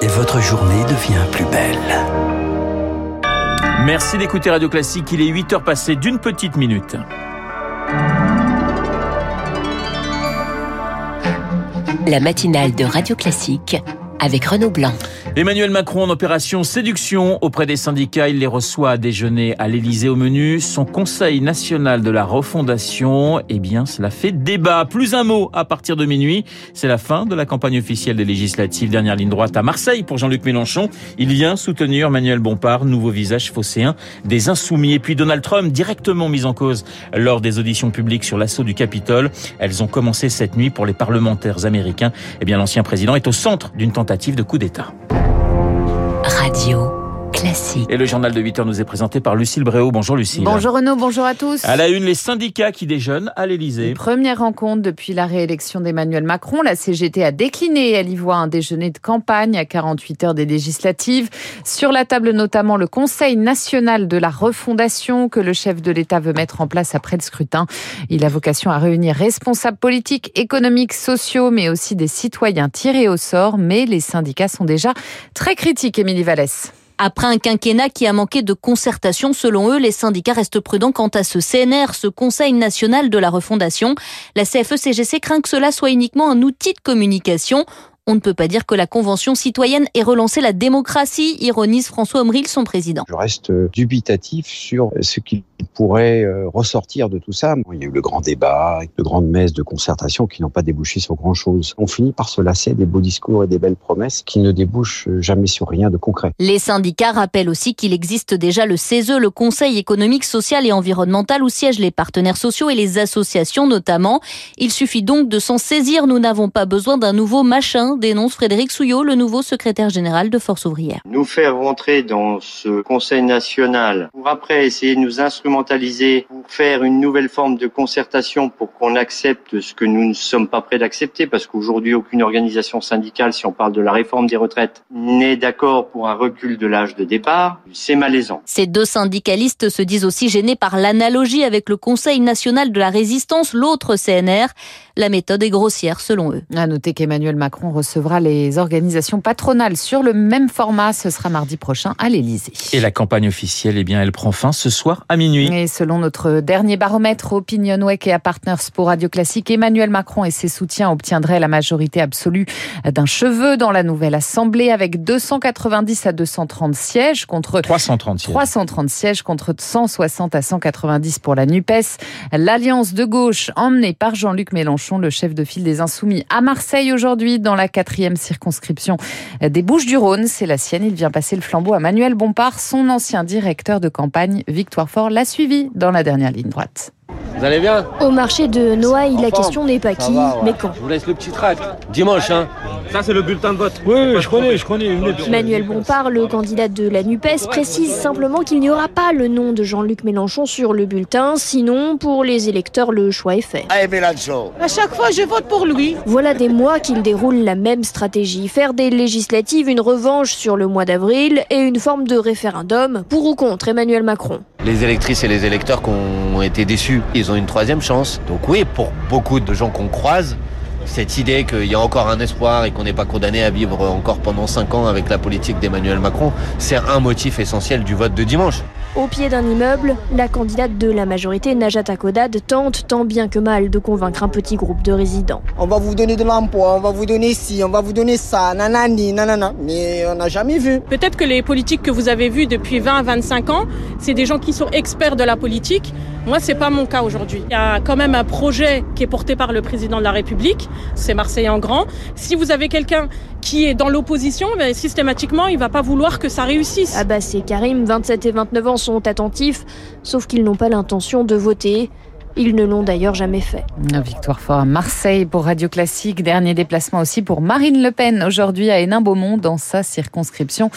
et votre journée devient plus belle. Merci d'écouter Radio Classique. Il est 8 heures passées d'une petite minute. La matinale de Radio Classique avec Renaud Blanc. Emmanuel Macron en opération séduction auprès des syndicats. Il les reçoit à déjeuner à l'Elysée au menu. Son Conseil national de la refondation, eh bien, cela fait débat. Plus un mot à partir de minuit. C'est la fin de la campagne officielle des législatives. Dernière ligne droite à Marseille pour Jean-Luc Mélenchon. Il vient soutenir Manuel Bompard, nouveau visage phocéen des Insoumis. Et puis Donald Trump, directement mis en cause lors des auditions publiques sur l'assaut du Capitole. Elles ont commencé cette nuit pour les parlementaires américains. Eh bien, l'ancien président est au centre d'une tentative de coup d'État. Radio. Classique. Et le journal de 8 heures nous est présenté par Lucille Bréau. Bonjour Lucille. Bonjour Renaud, bonjour à tous. À la une, les syndicats qui déjeunent à l'Elysée. Première rencontre depuis la réélection d'Emmanuel Macron. La CGT a décliné. Elle y voit un déjeuner de campagne à 48 heures des législatives. Sur la table notamment le Conseil national de la refondation que le chef de l'État veut mettre en place après le scrutin. Il a vocation à réunir responsables politiques, économiques, sociaux, mais aussi des citoyens tirés au sort. Mais les syndicats sont déjà très critiques, Émilie Vallès. Après un quinquennat qui a manqué de concertation, selon eux, les syndicats restent prudents quant à ce CNR, ce Conseil national de la refondation. La CFE-CGC craint que cela soit uniquement un outil de communication. On ne peut pas dire que la Convention citoyenne ait relancé la démocratie, ironise François Omril, son président. Je reste dubitatif sur ce qu'il pourrait euh, ressortir de tout ça. Il y a eu le grand débat, de grandes messes de concertation qui n'ont pas débouché sur grand-chose. On finit par se lasser des beaux discours et des belles promesses qui ne débouchent jamais sur rien de concret. Les syndicats rappellent aussi qu'il existe déjà le CESE, le Conseil économique, social et environnemental, où siègent les partenaires sociaux et les associations notamment. Il suffit donc de s'en saisir. Nous n'avons pas besoin d'un nouveau machin, dénonce Frédéric Souillot, le nouveau secrétaire général de Force ouvrière. Nous faire rentrer dans ce Conseil national pour après essayer de nous instrumentaliser pour faire une nouvelle forme de concertation pour qu'on accepte ce que nous ne sommes pas prêts d'accepter parce qu'aujourd'hui aucune organisation syndicale, si on parle de la réforme des retraites, n'est d'accord pour un recul de l'âge de départ, c'est malaisant. Ces deux syndicalistes se disent aussi gênés par l'analogie avec le Conseil national de la résistance, l'autre CNR. La méthode est grossière selon eux. À noter qu'Emmanuel Macron recevra les organisations patronales sur le même format. Ce sera mardi prochain à l'Elysée. Et la campagne officielle, eh bien, elle prend fin ce soir à minuit. Et selon notre dernier baromètre OpinionWay et à Partners pour Radio Classique, Emmanuel Macron et ses soutiens obtiendraient la majorité absolue d'un cheveu dans la nouvelle Assemblée avec 290 à 230 sièges contre 330 sièges. 330 sièges contre 160 à 190 pour la NUPES. L'alliance de gauche emmenée par Jean-Luc Mélenchon, le chef de file des Insoumis, à Marseille aujourd'hui dans la quatrième circonscription des Bouches-du-Rhône. C'est la sienne. Il vient passer le flambeau à Manuel Bompard, son ancien directeur de campagne. Victoire Fort l'a suivi dans la dernière ligne droite. Vous allez bien? Au marché de Noailles, la question n'est pas qui, va, ouais. mais quand. Je vous laisse le petit tract. Dimanche, hein Ça, c'est le bulletin de vote. Oui, oui, je connais, je connais. Manuel Bompard, le candidat de la NUPES, précise simplement qu'il n'y aura pas le nom de Jean-Luc Mélenchon sur le bulletin, sinon, pour les électeurs, le choix est fait. Allez, Mélenchon À chaque fois, je vote pour lui. Voilà des mois qu'il déroule la même stratégie. Faire des législatives une revanche sur le mois d'avril et une forme de référendum pour ou contre Emmanuel Macron. Les électrices et les électeurs qui ont été déçus, ils ont une troisième chance. Donc oui, pour beaucoup de gens qu'on croise, cette idée qu'il y a encore un espoir et qu'on n'est pas condamné à vivre encore pendant 5 ans avec la politique d'Emmanuel Macron, c'est un motif essentiel du vote de dimanche. Au pied d'un immeuble, la candidate de la majorité, Najat Kodad, tente tant bien que mal de convaincre un petit groupe de résidents. On va vous donner de l'emploi, on va vous donner ci, on va vous donner ça, nanani, nanana. Mais on n'a jamais vu. Peut-être que les politiques que vous avez vues depuis 20 à 25 ans, c'est des gens qui sont experts de la politique. Moi, c'est pas mon cas aujourd'hui. Il y a quand même un projet qui est porté par le président de la République. C'est Marseille en grand. Si vous avez quelqu'un qui est dans l'opposition, ben, systématiquement, il va pas vouloir que ça réussisse. Abbas et Karim, 27 et 29 ans, sont attentifs, sauf qu'ils n'ont pas l'intention de voter. Ils ne l'ont d'ailleurs jamais fait. Victoire fort à Marseille pour Radio Classique. Dernier déplacement aussi pour Marine Le Pen aujourd'hui à Hénin-Beaumont dans sa circonscription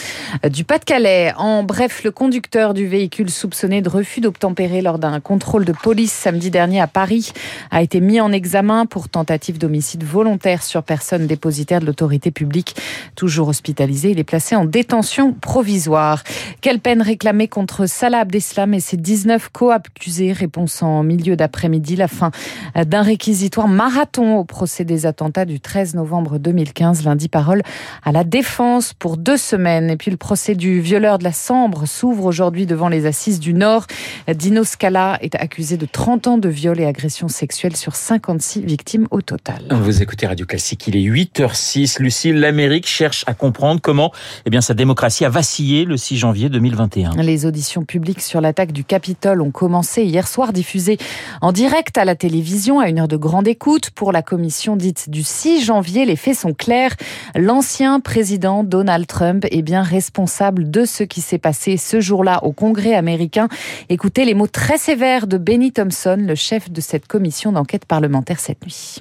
du Pas-de-Calais. En bref, le conducteur du véhicule soupçonné de refus d'obtempérer lors d'un contrôle de police samedi dernier à Paris a été mis en examen pour tentative d'homicide volontaire sur personne dépositaire de l'autorité publique. Toujours hospitalisé, il est placé en détention provisoire. Quelle peine réclamée contre Salah Abdeslam et ses 19 co-accusés? Réponse en milieu d'après après-midi, la fin d'un réquisitoire marathon au procès des attentats du 13 novembre 2015. Lundi, parole à la défense pour deux semaines. Et puis le procès du violeur de la Sambre s'ouvre aujourd'hui devant les assises du Nord. Dino Scala est accusé de 30 ans de viol et agression sexuelle sur 56 victimes au total. Vous écoutez Radio Classique, il est 8h06. Lucille, l'Amérique cherche à comprendre comment eh bien, sa démocratie a vacillé le 6 janvier 2021. Les auditions publiques sur l'attaque du Capitole ont commencé hier soir, diffusées en direct à la télévision à une heure de grande écoute. Pour la commission dite du 6 janvier, les faits sont clairs. L'ancien président Donald Trump est bien responsable de ce qui s'est passé ce jour-là au Congrès américain. Écoutez les mots très sévères de Benny Thompson, le chef de cette commission d'enquête parlementaire cette nuit.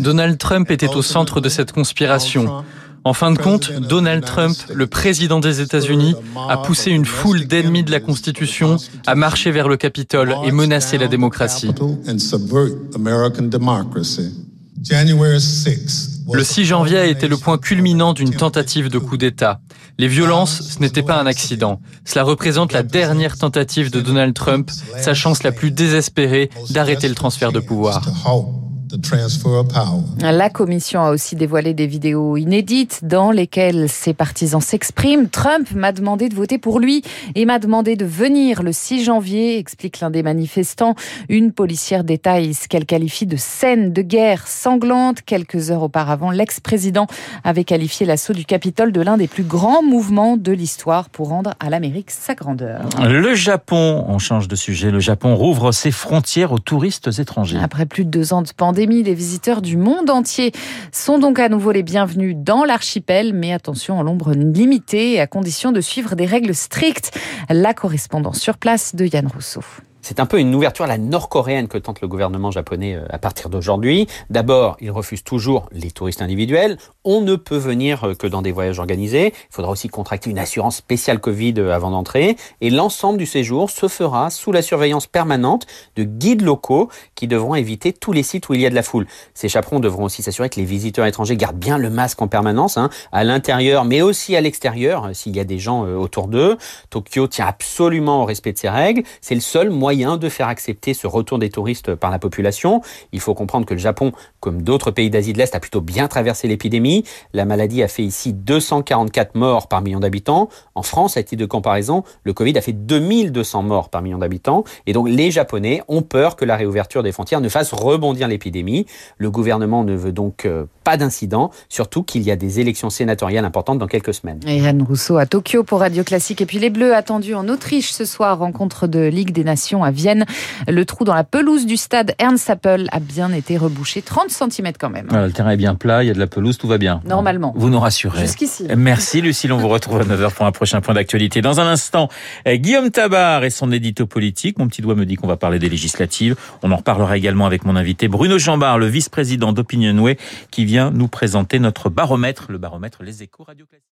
Donald Trump était au centre de cette conspiration. En fin de compte, Donald Trump, le président des États-Unis, a poussé une foule d'ennemis de la Constitution à marcher vers le Capitole et menacer la démocratie. Le 6 janvier a été le point culminant d'une tentative de coup d'État. Les violences, ce n'était pas un accident. Cela représente la dernière tentative de Donald Trump, sa chance la plus désespérée d'arrêter le transfert de pouvoir. La commission a aussi dévoilé des vidéos inédites dans lesquelles ses partisans s'expriment. Trump m'a demandé de voter pour lui et m'a demandé de venir le 6 janvier, explique l'un des manifestants. Une policière détaille ce qu'elle qualifie de scène de guerre sanglante. Quelques heures auparavant, l'ex-président avait qualifié l'assaut du Capitole de l'un des plus grands mouvements de l'histoire pour rendre à l'Amérique sa grandeur. Le Japon, on change de sujet, le Japon rouvre ses frontières aux touristes étrangers. Après plus de deux ans de pandémie, les visiteurs du monde entier sont donc à nouveau les bienvenus dans l'archipel, mais attention en nombre limité et à condition de suivre des règles strictes. La correspondance sur place de Yann Rousseau. C'est un peu une ouverture à la nord-coréenne que tente le gouvernement japonais euh, à partir d'aujourd'hui. D'abord, il refuse toujours les touristes individuels. On ne peut venir euh, que dans des voyages organisés. Il faudra aussi contracter une assurance spéciale Covid euh, avant d'entrer. Et l'ensemble du séjour se fera sous la surveillance permanente de guides locaux qui devront éviter tous les sites où il y a de la foule. Ces chaperons devront aussi s'assurer que les visiteurs étrangers gardent bien le masque en permanence, hein, à l'intérieur mais aussi à l'extérieur, s'il y a des gens autour d'eux. Tokyo tient absolument au respect de ces règles. C'est le seul moyen de faire accepter ce retour des touristes par la population. Il faut comprendre que le Japon, comme d'autres pays d'Asie de l'Est, a plutôt bien traversé l'épidémie. La maladie a fait ici 244 morts par million d'habitants. En France, à titre de comparaison, le Covid a fait 2200 morts par million d'habitants. Et donc les Japonais ont peur que la réouverture des frontières ne fasse rebondir l'épidémie. Le gouvernement ne veut donc euh, pas d'incident, surtout qu'il y a des élections sénatoriales importantes dans quelques semaines. Et Rousseau à Tokyo pour Radio Classique. Et puis les Bleus attendus en Autriche ce soir, rencontre de Ligue des Nations à Vienne. Le trou dans la pelouse du stade Ernst Appel a bien été rebouché, 30 cm quand même. le terrain est bien plat, il y a de la pelouse, tout va bien. Normalement. Vous nous rassurez. Jusqu'ici. Merci Lucille, on vous retrouve à 9h pour un prochain point d'actualité. Dans un instant, eh, Guillaume Tabar et son édito politique. Mon petit doigt me dit qu'on va parler des législatives. On en reparlera également avec mon invité Bruno Jambard, le vice-président d'Opinionway, qui vient nous présenter notre baromètre, le baromètre Les Échos Radio Classique.